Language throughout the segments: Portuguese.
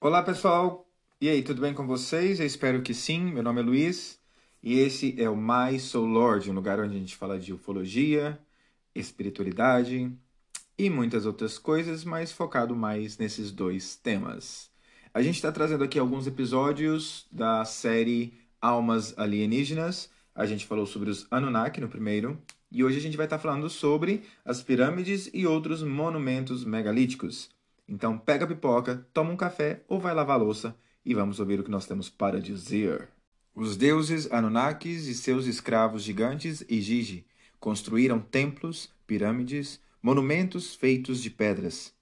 Olá pessoal, e aí, tudo bem com vocês? Eu espero que sim. Meu nome é Luiz e esse é o Mais Soul Lord, um lugar onde a gente fala de ufologia, espiritualidade e muitas outras coisas, mas focado mais nesses dois temas. A gente está trazendo aqui alguns episódios da série Almas Alienígenas. A gente falou sobre os Anunnaki no primeiro, e hoje a gente vai estar tá falando sobre as pirâmides e outros monumentos megalíticos. Então pega a pipoca, toma um café ou vai lavar louça e vamos ouvir o que nós temos para dizer. Os deuses Anunnakis e seus escravos gigantes e Gigi construíram templos, pirâmides, monumentos feitos de pedras,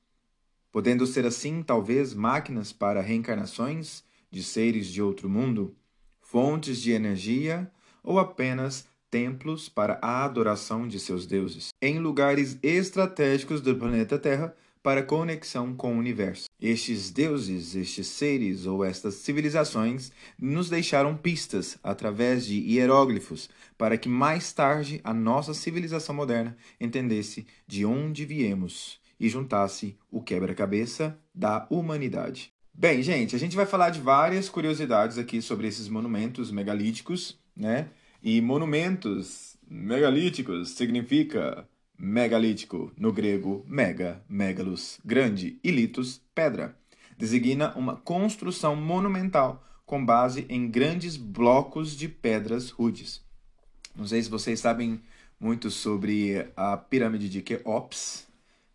podendo ser assim talvez máquinas para reencarnações de seres de outro mundo, fontes de energia ou apenas templos para a adoração de seus deuses, em lugares estratégicos do planeta Terra para conexão com o universo. Estes deuses, estes seres ou estas civilizações nos deixaram pistas através de hieróglifos para que mais tarde a nossa civilização moderna entendesse de onde viemos e juntasse o quebra-cabeça da humanidade. Bem, gente, a gente vai falar de várias curiosidades aqui sobre esses monumentos megalíticos, né? E monumentos megalíticos significa Megalítico, no grego mega, megalos, grande, e litos, pedra. Designa uma construção monumental com base em grandes blocos de pedras rudes. Não sei se vocês sabem muito sobre a pirâmide de Keops,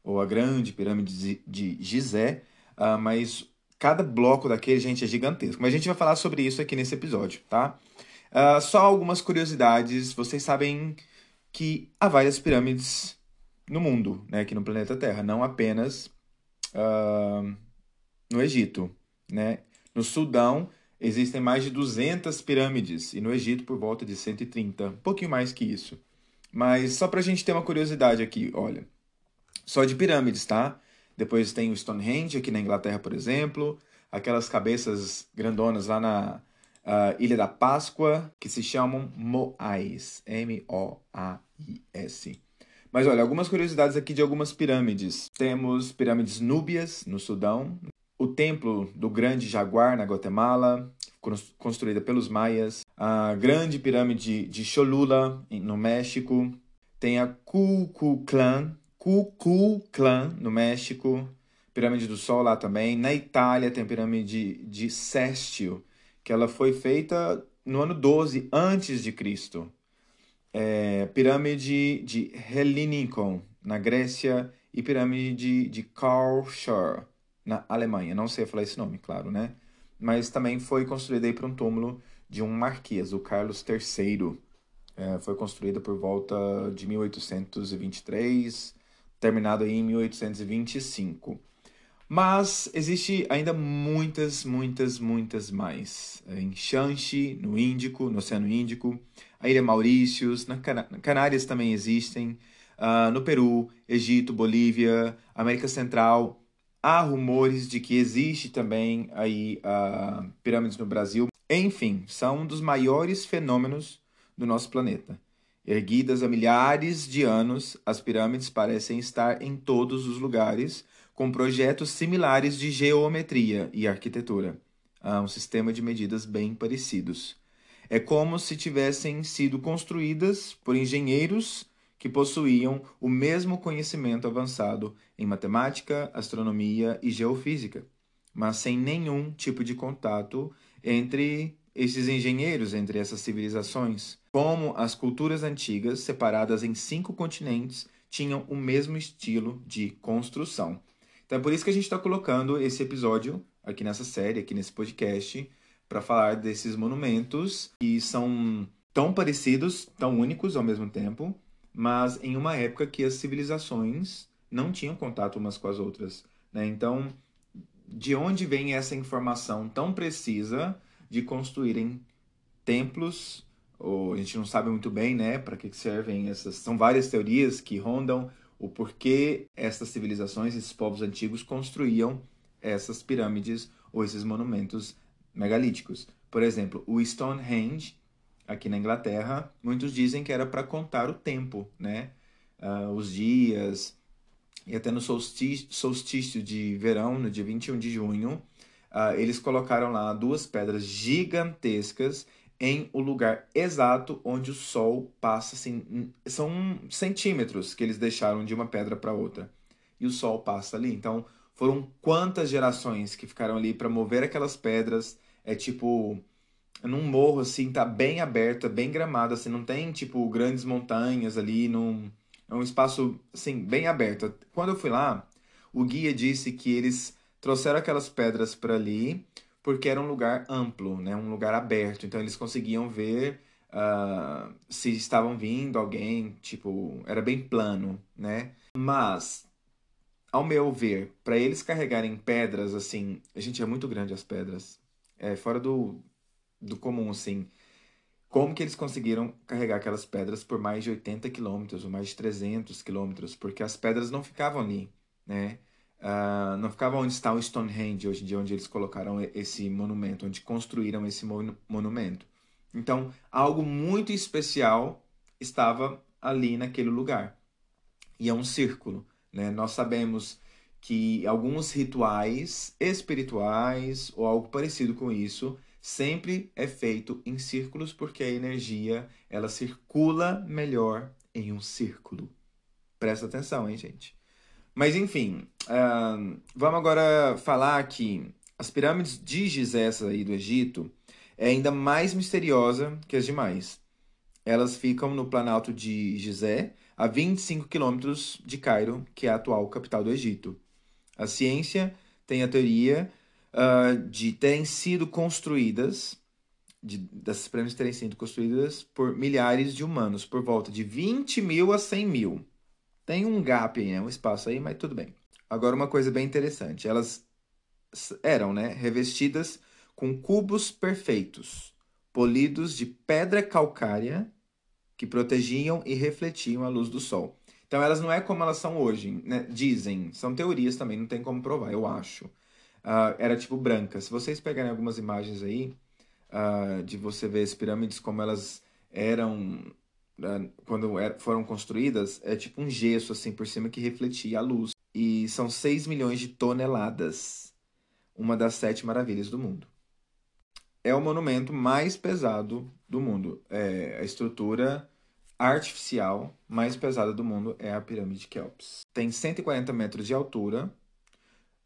ou a grande pirâmide de Gizé, uh, mas cada bloco daquele, gente, é gigantesco. Mas a gente vai falar sobre isso aqui nesse episódio, tá? Uh, só algumas curiosidades. Vocês sabem que há várias pirâmides no mundo, né, aqui no planeta Terra, não apenas uh, no Egito. Né? No Sudão existem mais de 200 pirâmides e no Egito por volta de 130, um pouquinho mais que isso. Mas só para a gente ter uma curiosidade aqui, olha, só de pirâmides, tá? Depois tem o Stonehenge aqui na Inglaterra, por exemplo, aquelas cabeças grandonas lá na uh, Ilha da Páscoa, que se chamam Moais. M-O-A-I-S. Mas olha, algumas curiosidades aqui de algumas pirâmides. Temos pirâmides núbias, no Sudão. O templo do Grande Jaguar, na Guatemala, construída pelos maias. A grande pirâmide de Cholula, no México. Tem a Kukulcán, Kukulcán, no México. Pirâmide do Sol lá também. Na Itália tem a pirâmide de Sestio, que ela foi feita no ano 12 antes de Cristo. É, pirâmide de Helinikon, na Grécia, e pirâmide de Karlsruhe, na Alemanha. Não sei falar esse nome, claro, né? Mas também foi construída aí para um túmulo de um marquês, o Carlos III. É, foi construída por volta de 1823, terminado aí em 1825. Mas existe ainda muitas, muitas, muitas mais. Em Shanxi, no Índico, no Oceano Índico, a Ilha Maurícios, na Canárias também existem, uh, no Peru, Egito, Bolívia, América Central. Há rumores de que existe também aí uh, pirâmides no Brasil. Enfim, são um dos maiores fenômenos do nosso planeta. Erguidas há milhares de anos, as pirâmides parecem estar em todos os lugares com projetos similares de geometria e arquitetura, a um sistema de medidas bem parecidos. É como se tivessem sido construídas por engenheiros que possuíam o mesmo conhecimento avançado em matemática, astronomia e geofísica, mas sem nenhum tipo de contato entre esses engenheiros, entre essas civilizações. Como as culturas antigas, separadas em cinco continentes, tinham o mesmo estilo de construção. Então é por isso que a gente está colocando esse episódio aqui nessa série, aqui nesse podcast, para falar desses monumentos que são tão parecidos, tão únicos ao mesmo tempo, mas em uma época que as civilizações não tinham contato umas com as outras. Né? Então, de onde vem essa informação tão precisa de construírem templos? Ou a gente não sabe muito bem, né, para que servem essas. São várias teorias que rondam o porquê essas civilizações, esses povos antigos construíam essas pirâmides ou esses monumentos megalíticos. Por exemplo, o Stonehenge, aqui na Inglaterra, muitos dizem que era para contar o tempo, né? Uh, os dias, e até no solstício, de verão, no dia 21 de junho, uh, eles colocaram lá duas pedras gigantescas em o lugar exato onde o sol passa, assim, são centímetros que eles deixaram de uma pedra para outra. E o sol passa ali. Então, foram quantas gerações que ficaram ali para mover aquelas pedras? É tipo num morro assim, tá bem aberto, é bem gramado, assim, não tem tipo grandes montanhas ali, num é um espaço assim bem aberto. Quando eu fui lá, o guia disse que eles trouxeram aquelas pedras para ali porque era um lugar amplo, né? Um lugar aberto, então eles conseguiam ver uh, se estavam vindo alguém, tipo, era bem plano, né? Mas ao meu ver, para eles carregarem pedras assim, a gente é muito grande as pedras, é fora do do comum, assim. Como que eles conseguiram carregar aquelas pedras por mais de 80 quilômetros, ou mais de 300 quilômetros? Porque as pedras não ficavam ali, né? Uh, não ficava onde está o Stonehenge hoje em dia, onde eles colocaram esse monumento, onde construíram esse mon monumento. Então, algo muito especial estava ali naquele lugar. E é um círculo. Né? Nós sabemos que alguns rituais espirituais ou algo parecido com isso sempre é feito em círculos porque a energia ela circula melhor em um círculo. Presta atenção, hein, gente? Mas enfim, uh, vamos agora falar que as pirâmides de Gizé aí do Egito é ainda mais misteriosa que as demais. Elas ficam no planalto de Gizé, a 25 quilômetros de Cairo, que é a atual capital do Egito. A ciência tem a teoria uh, de terem sido construídas, de, dessas pirâmides terem sido construídas por milhares de humanos, por volta de 20 mil a 100 mil. Tem um gap aí, né? um espaço aí, mas tudo bem. Agora, uma coisa bem interessante: elas eram né, revestidas com cubos perfeitos, polidos de pedra calcária que protegiam e refletiam a luz do sol. Então, elas não é como elas são hoje, né? dizem, são teorias também, não tem como provar, eu acho uh, era tipo branca. Se vocês pegarem algumas imagens aí, uh, de você ver as pirâmides como elas eram quando er, foram construídas, é tipo um gesso assim por cima que refletia a luz. E são 6 milhões de toneladas. Uma das sete maravilhas do mundo. É o monumento mais pesado do mundo. É a estrutura artificial mais pesada do mundo é a pirâmide de Kelps. Tem 140 metros de altura,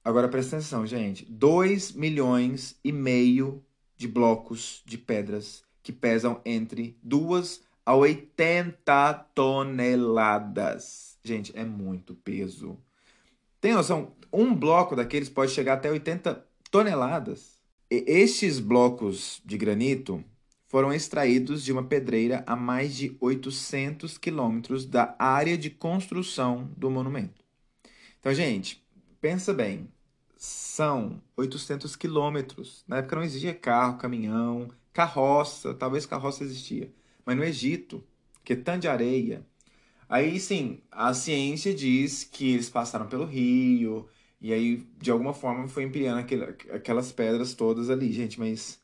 Agora presta atenção, gente. 2 milhões e meio de blocos de pedras que pesam entre 2 a 80 toneladas. Gente, é muito peso. Tem noção? Um bloco daqueles pode chegar até 80 toneladas. E estes blocos de granito foram extraídos de uma pedreira a mais de 800 quilômetros da área de construção do monumento. Então, gente, pensa bem são 800 quilômetros. Na época não existia carro, caminhão, carroça, talvez carroça existia. Mas no Egito, que é tanto de areia. Aí sim, a ciência diz que eles passaram pelo rio, e aí de alguma forma foi empilhando aquelas pedras todas ali. Gente, mas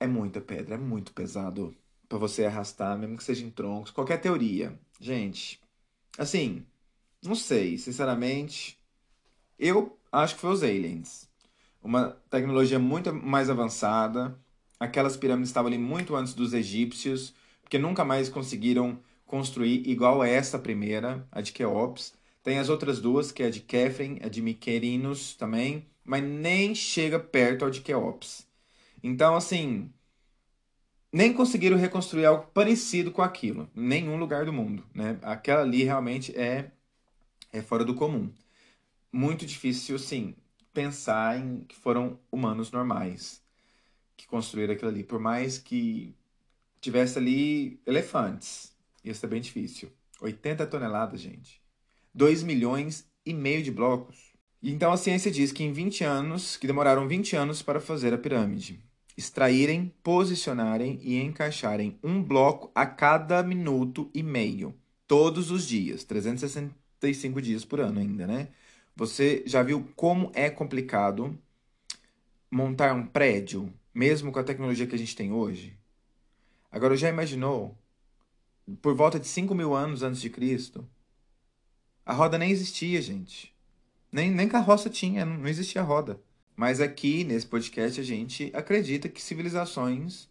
é muita pedra, é muito pesado para você arrastar, mesmo que seja em troncos, qualquer teoria. Gente, assim, não sei, sinceramente. Eu Acho que foi os aliens. Uma tecnologia muito mais avançada. Aquelas pirâmides estavam ali muito antes dos egípcios, porque nunca mais conseguiram construir igual a essa primeira, a de Keops. Tem as outras duas, que é a de Kefren, a de Miquerinos também, mas nem chega perto ao de Keops. Então, assim, nem conseguiram reconstruir algo parecido com aquilo, em nenhum lugar do mundo. Né? Aquela ali realmente é, é fora do comum muito difícil, sim, pensar em que foram humanos normais que construíram aquilo ali. Por mais que tivesse ali elefantes, ia ser bem difícil. 80 toneladas, gente. 2 milhões e meio de blocos. Então a ciência diz que em 20 anos, que demoraram 20 anos para fazer a pirâmide, extraírem, posicionarem e encaixarem um bloco a cada minuto e meio, todos os dias, 365 dias por ano ainda, né? Você já viu como é complicado montar um prédio, mesmo com a tecnologia que a gente tem hoje? Agora, já imaginou? Por volta de 5 mil anos antes de Cristo, a roda nem existia, gente. Nem, nem carroça tinha, não existia roda. Mas aqui, nesse podcast, a gente acredita que civilizações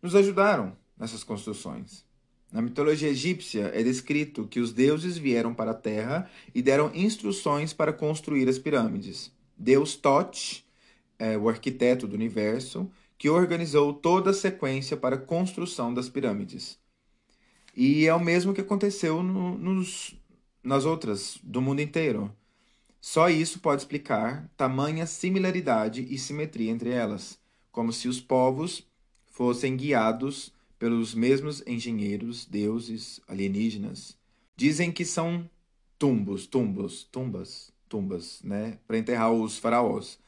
nos ajudaram nessas construções. Na mitologia egípcia é descrito que os deuses vieram para a terra e deram instruções para construir as pirâmides. Deus Tot, é, o arquiteto do universo, que organizou toda a sequência para a construção das pirâmides. E é o mesmo que aconteceu no, nos, nas outras do mundo inteiro. Só isso pode explicar tamanha similaridade e simetria entre elas, como se os povos fossem guiados pelos mesmos engenheiros, deuses, alienígenas. Dizem que são tumbos, tumbos, tumbas, tumbas, né, para enterrar os faraós.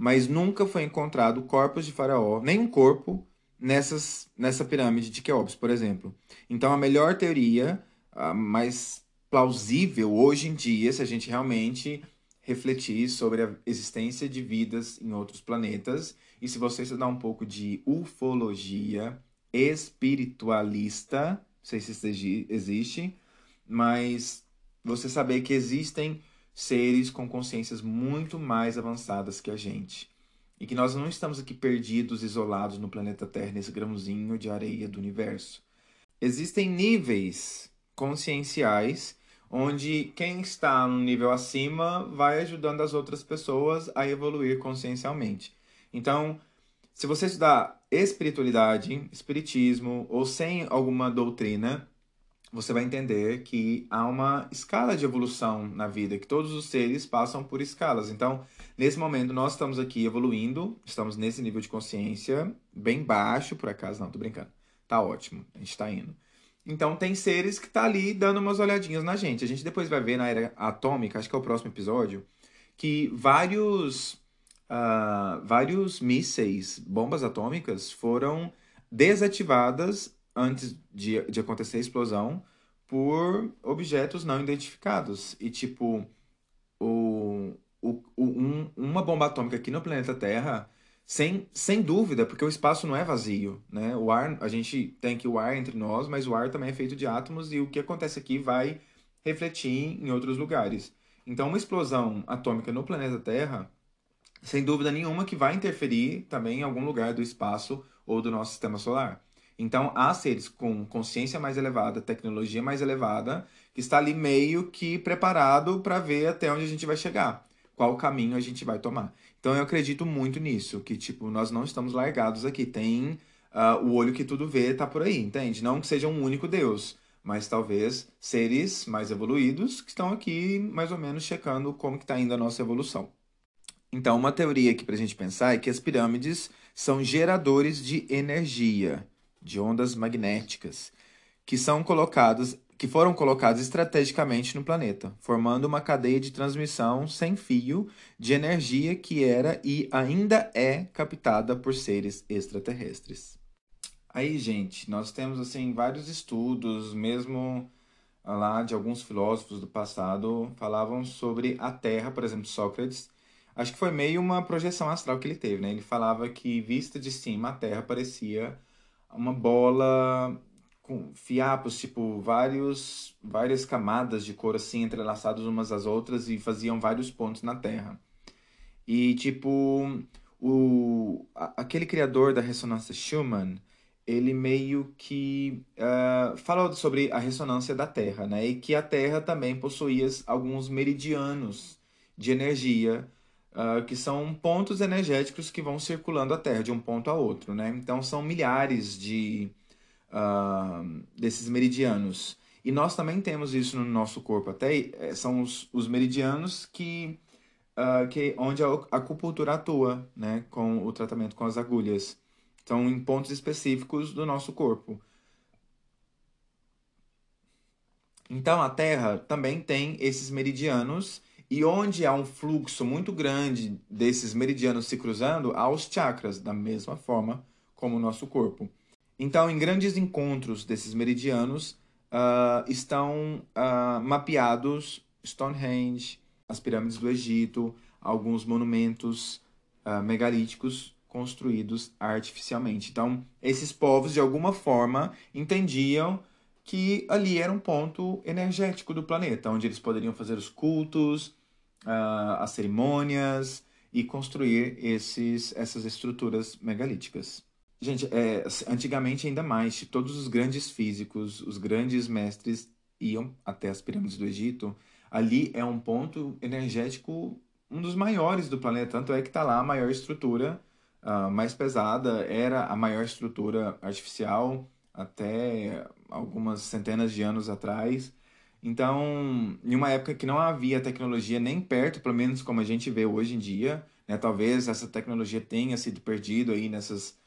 Mas nunca foi encontrado corpos de faraó, nem um corpo nessas nessa pirâmide de Queops, por exemplo. Então a melhor teoria, a mais plausível hoje em dia, se a gente realmente refletir sobre a existência de vidas em outros planetas, e se você estudar um pouco de ufologia, espiritualista, não sei se existe, mas você saber que existem seres com consciências muito mais avançadas que a gente. E que nós não estamos aqui perdidos, isolados no planeta Terra, nesse grãozinho de areia do universo. Existem níveis conscienciais onde quem está no nível acima vai ajudando as outras pessoas a evoluir consciencialmente. Então, se você estudar espiritualidade, espiritismo ou sem alguma doutrina, você vai entender que há uma escala de evolução na vida, que todos os seres passam por escalas. Então, nesse momento, nós estamos aqui evoluindo, estamos nesse nível de consciência bem baixo, por acaso, não, tô brincando. Tá ótimo, a gente tá indo. Então, tem seres que tá ali dando umas olhadinhas na gente. A gente depois vai ver na era atômica, acho que é o próximo episódio, que vários uh, vários mísseis, bombas atômicas, foram desativadas antes de, de acontecer a explosão por objetos não identificados. E, tipo, o, o, um, uma bomba atômica aqui no planeta Terra, sem, sem dúvida, porque o espaço não é vazio, né? O ar, a gente tem aqui o ar entre nós, mas o ar também é feito de átomos e o que acontece aqui vai refletir em outros lugares. Então, uma explosão atômica no planeta Terra sem dúvida nenhuma que vai interferir também em algum lugar do espaço ou do nosso sistema solar. Então, há seres com consciência mais elevada, tecnologia mais elevada, que está ali meio que preparado para ver até onde a gente vai chegar, qual caminho a gente vai tomar. Então, eu acredito muito nisso, que tipo nós não estamos largados aqui. Tem uh, o olho que tudo vê, tá por aí, entende? Não que seja um único Deus, mas talvez seres mais evoluídos que estão aqui mais ou menos checando como que está indo a nossa evolução. Então, uma teoria aqui para a gente pensar é que as pirâmides são geradores de energia, de ondas magnéticas, que são colocadas, que foram colocadas estrategicamente no planeta, formando uma cadeia de transmissão sem fio de energia que era e ainda é captada por seres extraterrestres. Aí, gente, nós temos assim vários estudos, mesmo lá de alguns filósofos do passado falavam sobre a Terra, por exemplo, Sócrates Acho que foi meio uma projeção astral que ele teve, né? Ele falava que, vista de cima, a Terra parecia uma bola com fiapos, tipo, vários, várias camadas de cor assim, entrelaçadas umas às outras e faziam vários pontos na Terra. E, tipo, o, aquele criador da ressonância Schumann, ele meio que uh, falou sobre a ressonância da Terra, né? E que a Terra também possuía alguns meridianos de energia uh, que são pontos energéticos que vão circulando a Terra de um ponto a outro, né? Então são milhares de uh, desses meridianos. E nós também temos isso no nosso corpo, até eh, são os, os meridianos que, uh, que onde a acupuntura atua, né? Com o tratamento com as agulhas. Então, em pontos específicos do nosso corpo. Então, a Terra também tem esses meridianos e onde há um fluxo muito grande desses meridianos se cruzando, há os chakras, da mesma forma como o nosso corpo. Então, em grandes encontros desses meridianos, uh, estão uh, mapeados Stonehenge, as pirâmides do Egito, alguns monumentos uh, megalíticos construídos artificialmente. Então, esses povos, de alguma forma, entendiam que ali era um ponto energético do planeta, onde eles poderiam fazer os cultos, uh, as cerimônias e construir esses, essas estruturas megalíticas. Gente, é, antigamente ainda mais, todos os grandes físicos, os grandes mestres iam até as pirâmides do Egito. Ali é um ponto energético, um dos maiores do planeta, tanto é que está lá a maior estrutura, uh, mais pesada, era a maior estrutura artificial até algumas centenas de anos atrás. Então, em uma época que não havia tecnologia nem perto, pelo menos como a gente vê hoje em dia, né? Talvez essa tecnologia tenha sido perdida aí nessas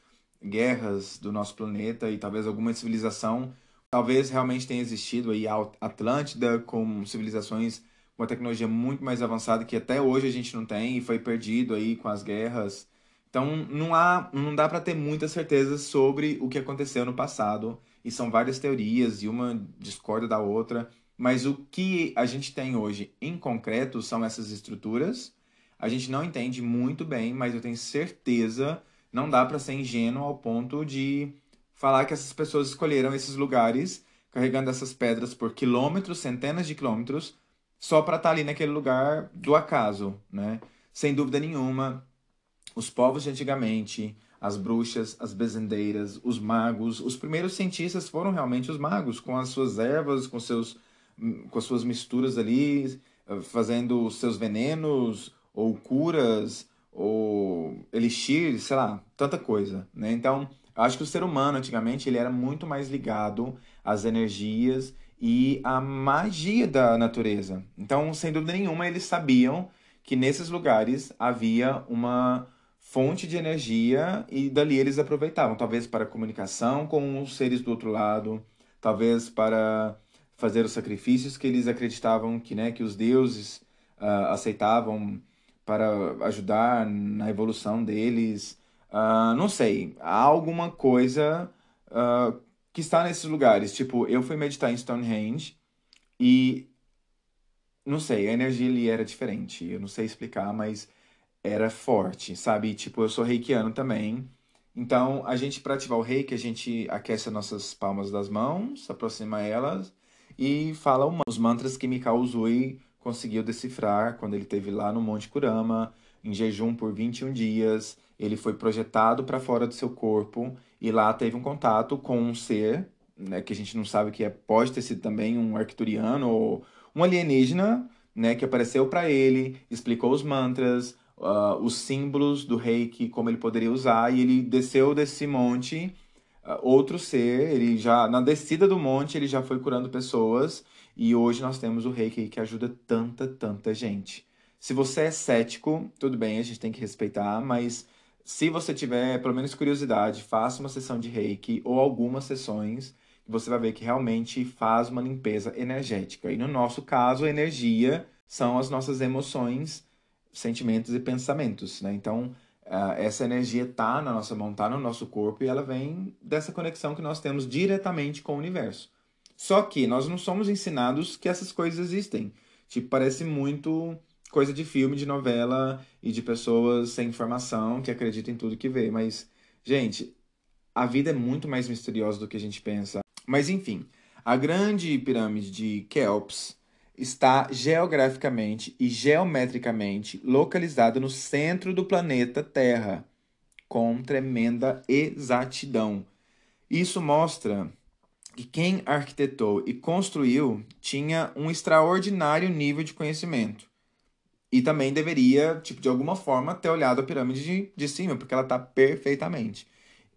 guerras do nosso planeta e talvez alguma civilização, talvez realmente tenha existido aí a Atlântida com civilizações com uma tecnologia muito mais avançada que até hoje a gente não tem e foi perdido aí com as guerras. Então, não há, não dá para ter muita certeza sobre o que aconteceu no passado e são várias teorias e uma discorda da outra. Mas o que a gente tem hoje em concreto são essas estruturas. A gente não entende muito bem, mas eu tenho certeza, não dá para ser ingênuo ao ponto de falar que essas pessoas escolheram esses lugares carregando essas pedras por quilômetros, centenas de quilômetros, só para estar tá ali naquele lugar do acaso, né? Sem dúvida nenhuma, os povos de antigamente, as bruxas, as bezendeiras, os magos, os primeiros cientistas foram realmente os magos, com as suas ervas, com seus com as suas misturas ali, fazendo seus venenos, ou curas, ou elixir, sei lá, tanta coisa, né? Então, acho que o ser humano, antigamente, ele era muito mais ligado às energias e à magia da natureza. Então, sem dúvida nenhuma, eles sabiam que nesses lugares havia uma fonte de energia e dali eles aproveitavam, talvez para comunicação com os seres do outro lado, talvez para fazer os sacrifícios que eles acreditavam que, né, que os deuses uh, aceitavam para ajudar na evolução deles. Uh, não sei, há alguma coisa uh, que está nesses lugares. Tipo, eu fui meditar em Stonehenge e não sei, a energia ali era diferente. Eu não sei explicar, mas era forte, sabe? Tipo, eu sou reikiano também. Então, a gente, para ativar o reiki, a gente aquece as nossas palmas das mãos, aproxima elas e fala os mantras que Mikao Uzui conseguiu decifrar quando ele esteve lá no Monte Kurama, em jejum por 21 dias. Ele foi projetado para fora do seu corpo e lá teve um contato com um ser, né, que a gente não sabe que é, pode ter sido também um arcturiano ou um alienígena, né, que apareceu para ele, explicou os mantras, uh, os símbolos do reiki, como ele poderia usar, e ele desceu desse monte outro ser, ele já na descida do monte ele já foi curando pessoas e hoje nós temos o Reiki que ajuda tanta, tanta gente. Se você é cético, tudo bem, a gente tem que respeitar, mas se você tiver pelo menos curiosidade, faça uma sessão de Reiki ou algumas sessões, você vai ver que realmente faz uma limpeza energética. E no nosso caso, a energia são as nossas emoções, sentimentos e pensamentos, né? Então, essa energia está na nossa mão, está no nosso corpo e ela vem dessa conexão que nós temos diretamente com o universo. Só que nós não somos ensinados que essas coisas existem. Tipo, parece muito coisa de filme, de novela e de pessoas sem informação que acreditam em tudo que vê. Mas, gente, a vida é muito mais misteriosa do que a gente pensa. Mas, enfim, a grande pirâmide de Keops está geograficamente e geometricamente localizada no centro do planeta Terra, com tremenda exatidão. Isso mostra que quem arquitetou e construiu tinha um extraordinário nível de conhecimento. E também deveria, tipo, de alguma forma, ter olhado a pirâmide de, de cima, porque ela está perfeitamente.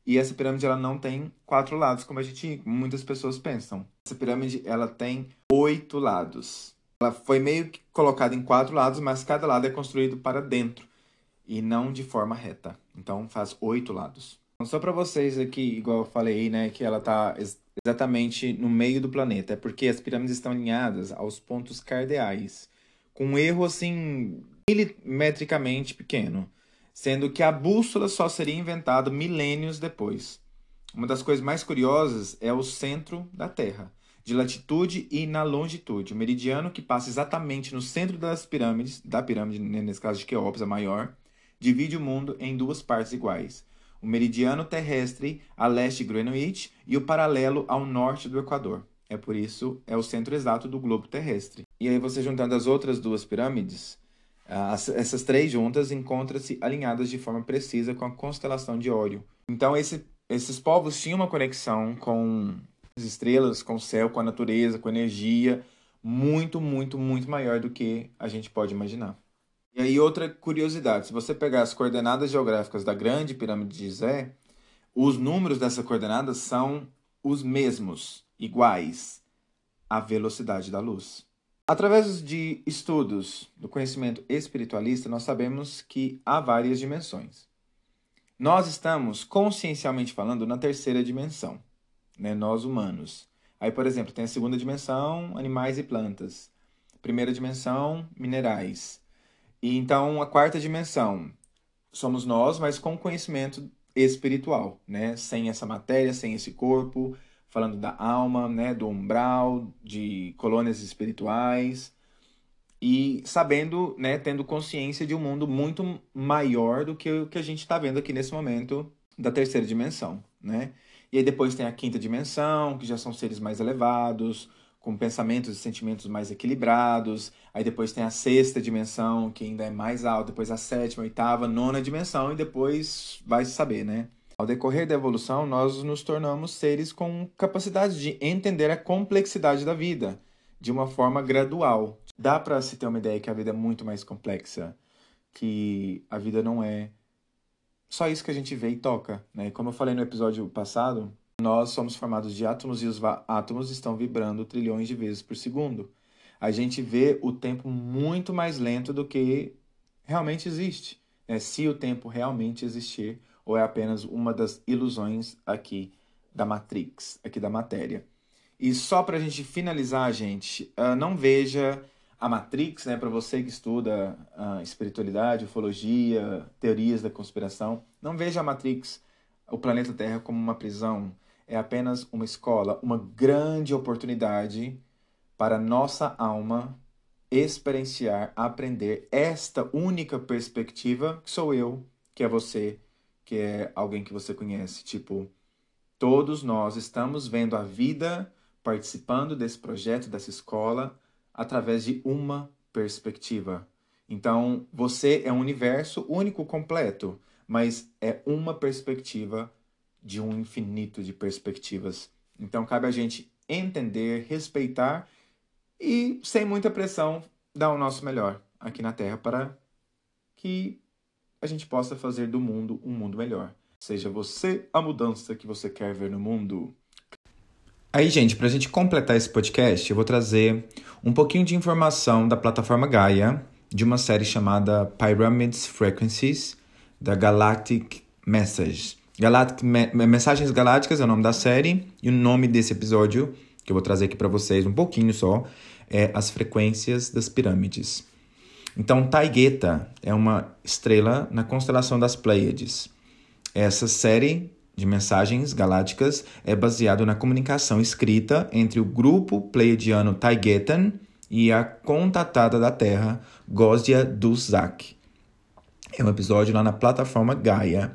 E essa pirâmide ela não tem quatro lados, como a gente muitas pessoas pensam. Essa pirâmide ela tem oito lados. Ela foi meio que colocada em quatro lados, mas cada lado é construído para dentro e não de forma reta. Então faz oito lados. Então, só para vocês aqui, igual eu falei, né, que ela está exatamente no meio do planeta, é porque as pirâmides estão alinhadas aos pontos cardeais, com um erro assim milimetricamente pequeno sendo que a bússola só seria inventada milênios depois. Uma das coisas mais curiosas é o centro da Terra, de latitude e na longitude. O meridiano que passa exatamente no centro das pirâmides, da pirâmide, né, nesse caso de Keops, a maior, divide o mundo em duas partes iguais. O meridiano terrestre a leste de Greenwich e o paralelo ao norte do Equador. É por isso é o centro exato do globo terrestre. E aí você juntando as outras duas pirâmides, As, essas três juntas encontram-se alinhadas de forma precisa com a constelação de Ório. Então, esse, esses povos tinham uma conexão com estrelas, com o céu, com a natureza, com a energia, muito, muito, muito maior do que a gente pode imaginar. E aí, outra curiosidade: se você pegar as coordenadas geográficas da Grande Pirâmide de Gizé, os números dessas coordenadas são os mesmos, iguais à velocidade da luz. Através de estudos do conhecimento espiritualista, nós sabemos que há várias dimensões. Nós estamos, consciencialmente falando, na terceira dimensão, né? nós humanos. Aí, por exemplo, tem a segunda dimensão, animais e plantas. Primeira dimensão, minerais. E então a quarta dimensão, somos nós, mas com conhecimento espiritual, né? Sem essa matéria, sem esse corpo, falando da alma, né, do umbral, de colônias espirituais e sabendo, né, tendo consciência de um mundo muito maior do que o que a gente está vendo aqui nesse momento da terceira dimensão, né? E aí depois tem a quinta dimensão, que já são seres mais elevados, com pensamentos e sentimentos mais equilibrados. Aí depois tem a sexta dimensão, que ainda é mais alta, depois a sétima, oitava, nona dimensão, e depois vai se saber, né? Ao decorrer da evolução, nós nos tornamos seres com capacidade de entender a complexidade da vida de uma forma gradual. Dá para se ter uma ideia que a vida é muito mais complexa, que a vida não é só isso que a gente vê e toca, né? Como eu falei no episódio passado, nós somos formados de átomos e os átomos estão vibrando trilhões de vezes por segundo. A gente vê o tempo muito mais lento do que realmente existe. Né? Se o tempo realmente existir, ou é apenas uma das ilusões aqui da Matrix, aqui da matéria. E só para a gente finalizar, gente, uh, não veja a Matrix, né, para você que estuda uh, espiritualidade, ufologia, teorias da conspiração, não veja a Matrix, o planeta Terra, como uma prisão. É apenas uma escola, uma grande oportunidade para nossa alma experienciar, aprender esta única perspectiva que sou eu, que é você, que é alguém que você conhece. Tipo, todos nós estamos vendo a vida participando desse projeto, dessa escola, através de uma perspectiva. Então, você é um universo único, completo, mas é uma perspectiva de um infinito de perspectivas. Então, cabe a gente entender, respeitar e, sem muita pressão, dar o nosso melhor aqui na Terra para que a gente possa fazer do mundo um mundo melhor. Seja você a mudança que você quer ver no mundo. Aí, gente, para a gente completar esse podcast, eu vou trazer um pouquinho de informação da plataforma Gaia, de uma série chamada Pyramids Frequencies, da Galactic Message. Galactic Me Mensagens Galácticas é o nome da série, e o nome desse episódio, que eu vou trazer aqui para vocês um pouquinho só, é As Frequências das Pirâmides. Então, Taigueta é uma estrela na constelação das Pleiades. Essa série de mensagens galácticas é baseado na comunicação escrita entre o grupo pleiadiano Taigetan e a contatada da Terra, Gosdia Duzak. É um episódio lá na plataforma Gaia.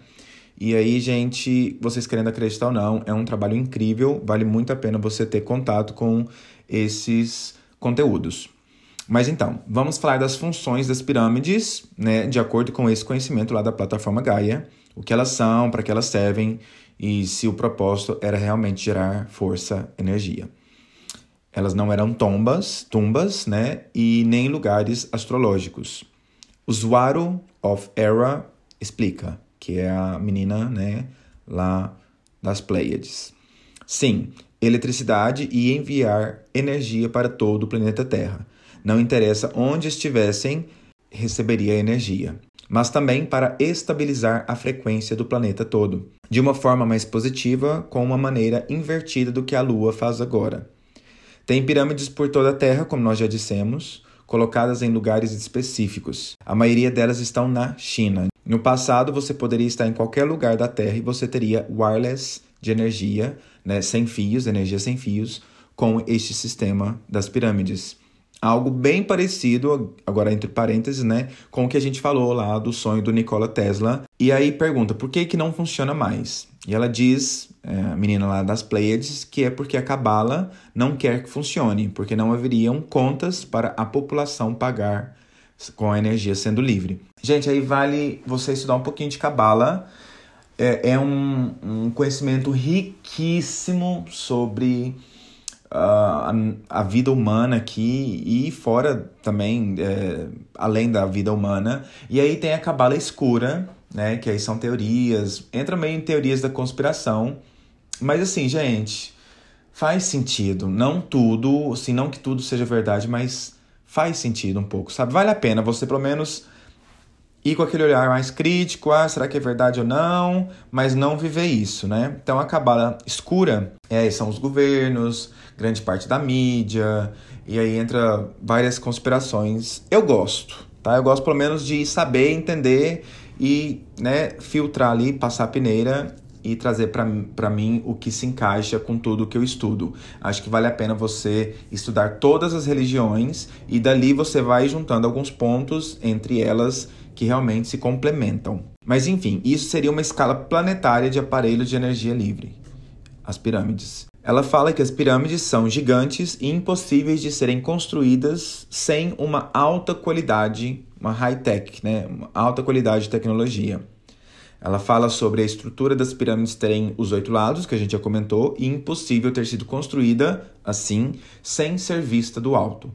E aí, gente, vocês querendo acreditar ou não, é um trabalho incrível, vale muito a pena você ter contato com esses conteúdos. Mas então, vamos falar das funções das pirâmides, né, de acordo com esse conhecimento lá da plataforma Gaia, o que elas são, para que elas servem e se o propósito era realmente gerar força, energia. Elas não eram tombas, tumbas, né, e nem lugares astrológicos. O Zwaro of Era explica, que é a menina, né, lá das Pleiades. Sim, eletricidade e enviar energia para todo o planeta Terra não interessa onde estivessem, receberia energia. Mas também para estabilizar a frequência do planeta todo, de uma forma mais positiva, com uma maneira invertida do que a Lua faz agora. Tem pirâmides por toda a Terra, como nós já dissemos, colocadas em lugares específicos. A maioria delas estão na China. No passado, você poderia estar em qualquer lugar da Terra e você teria wireless de energia, né, sem fios, energia sem fios, com este sistema das pirâmides algo bem parecido, agora entre parênteses, né, com o que a gente falou lá do sonho do Nikola Tesla. E aí pergunta, por que que não funciona mais? E ela diz, é, a menina lá das Pleiades, que é porque a Cabala não quer que funcione, porque não haveriam contas para a população pagar com a energia sendo livre. Gente, aí vale você estudar um pouquinho de Cabala. É, é um, um conhecimento riquíssimo sobre a, a vida humana aqui e fora também, é, além da vida humana. E aí tem a cabala escura, né? Que aí são teorias, entra meio em teorias da conspiração. Mas assim, gente, faz sentido. Não tudo, assim, não que tudo seja verdade, mas faz sentido um pouco, sabe? Vale a pena você pelo menos ir com aquele olhar mais crítico, ah, será que é verdade ou não? Mas não viver isso, né? Então a cabala escura é, são os governos, grande parte da mídia, e aí entra várias conspirações. Eu gosto, tá? Eu gosto pelo menos de saber, entender e, né, filtrar ali, passar a peneira e trazer para mim o que se encaixa com tudo que eu estudo. Acho que vale a pena você estudar todas as religiões e dali você vai juntando alguns pontos entre elas que realmente se complementam. Mas enfim, isso seria uma escala planetária de aparelhos de energia livre as pirâmides. Ela fala que as pirâmides são gigantes e impossíveis de serem construídas sem uma alta qualidade, uma high-tech, né? uma alta qualidade de tecnologia. Ela fala sobre a estrutura das pirâmides terem os oito lados, que a gente já comentou, e impossível ter sido construída assim, sem ser vista do alto.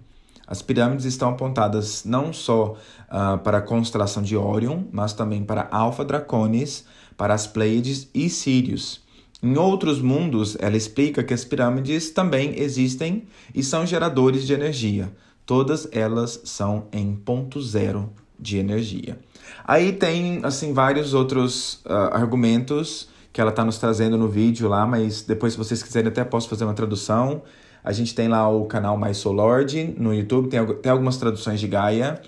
As pirâmides estão apontadas não só uh, para a constelação de Orion, mas também para Alpha Draconis, para as Pleiades e Sirius. Em outros mundos, ela explica que as pirâmides também existem e são geradores de energia. Todas elas são em ponto zero de energia. Aí tem assim vários outros uh, argumentos que ela está nos trazendo no vídeo lá, mas depois se vocês quiserem até posso fazer uma tradução. A gente tem lá o canal Mais Soul Lord no YouTube, tem, tem algumas traduções de Gaia,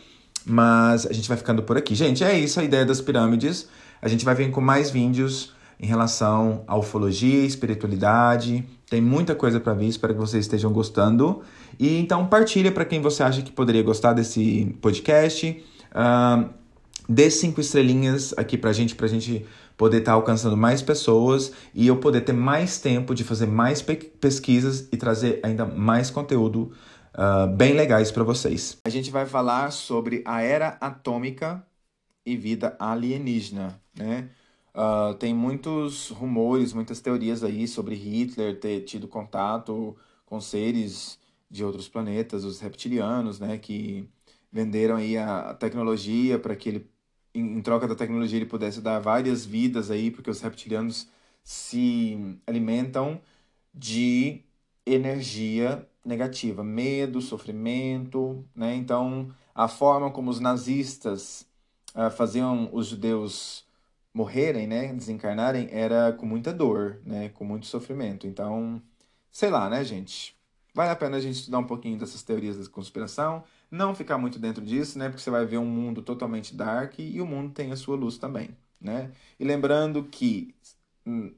mas a gente vai ficando por aqui. Gente, é isso a ideia das pirâmides. A gente vai vir com mais vídeos em relação à ufologia, espiritualidade. Tem muita coisa para vir, espero que vocês estejam gostando. E então partilha para quem você acha que poderia gostar desse podcast. Uh, dê cinco estrelinhas aqui pra gente, pra gente poder estar tá alcançando mais pessoas e eu poder ter mais tempo de fazer mais pe pesquisas e trazer ainda mais conteúdo uh, bem legais para vocês. A gente vai falar sobre a era atômica e vida alienígena, né? Uh, tem muitos rumores, muitas teorias aí sobre Hitler ter tido contato com seres de outros planetas, os reptilianos, né, que venderam aí a tecnologia para que ele, em, troca da tecnologia, ele pudesse dar várias vidas aí, porque os reptilianos se alimentam de energia negativa, medo, sofrimento, né? Então, a forma como os nazistas uh, faziam os judeus morrerem, né, desencarnarem, era com muita dor, né, com muito sofrimento. Então, sei lá, né, gente? Vale a pena a gente estudar um pouquinho dessas teorias da conspiração, não ficar muito dentro disso, né, porque você vai ver um mundo totalmente dark e o mundo tem a sua luz também, né? E lembrando que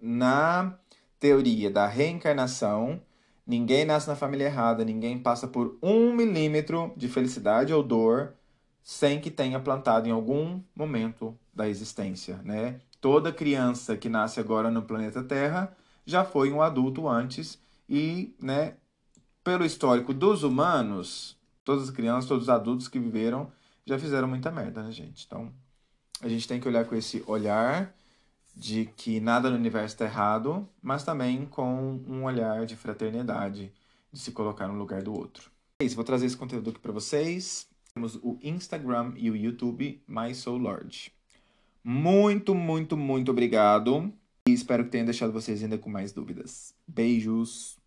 na teoria da reencarnação, ninguém nasce na família errada, ninguém passa por um milímetro de felicidade ou dor sem que tenha plantado em algum momento da existência, né? Toda criança que nasce agora no planeta Terra já foi um adulto antes e, né, pelo histórico dos humanos, todas as crianças, todos os adultos que viveram já fizeram muita merda, né, gente? Então, a gente tem que olhar com esse olhar de que nada no universo está errado, mas também com um olhar de fraternidade, de se colocar no lugar do outro. É isso, vou trazer esse conteúdo aqui para vocês. Temos o Instagram e o YouTube My Soul Lord. Muito, muito, muito obrigado. E espero que tenha deixado vocês ainda com mais dúvidas. Beijos!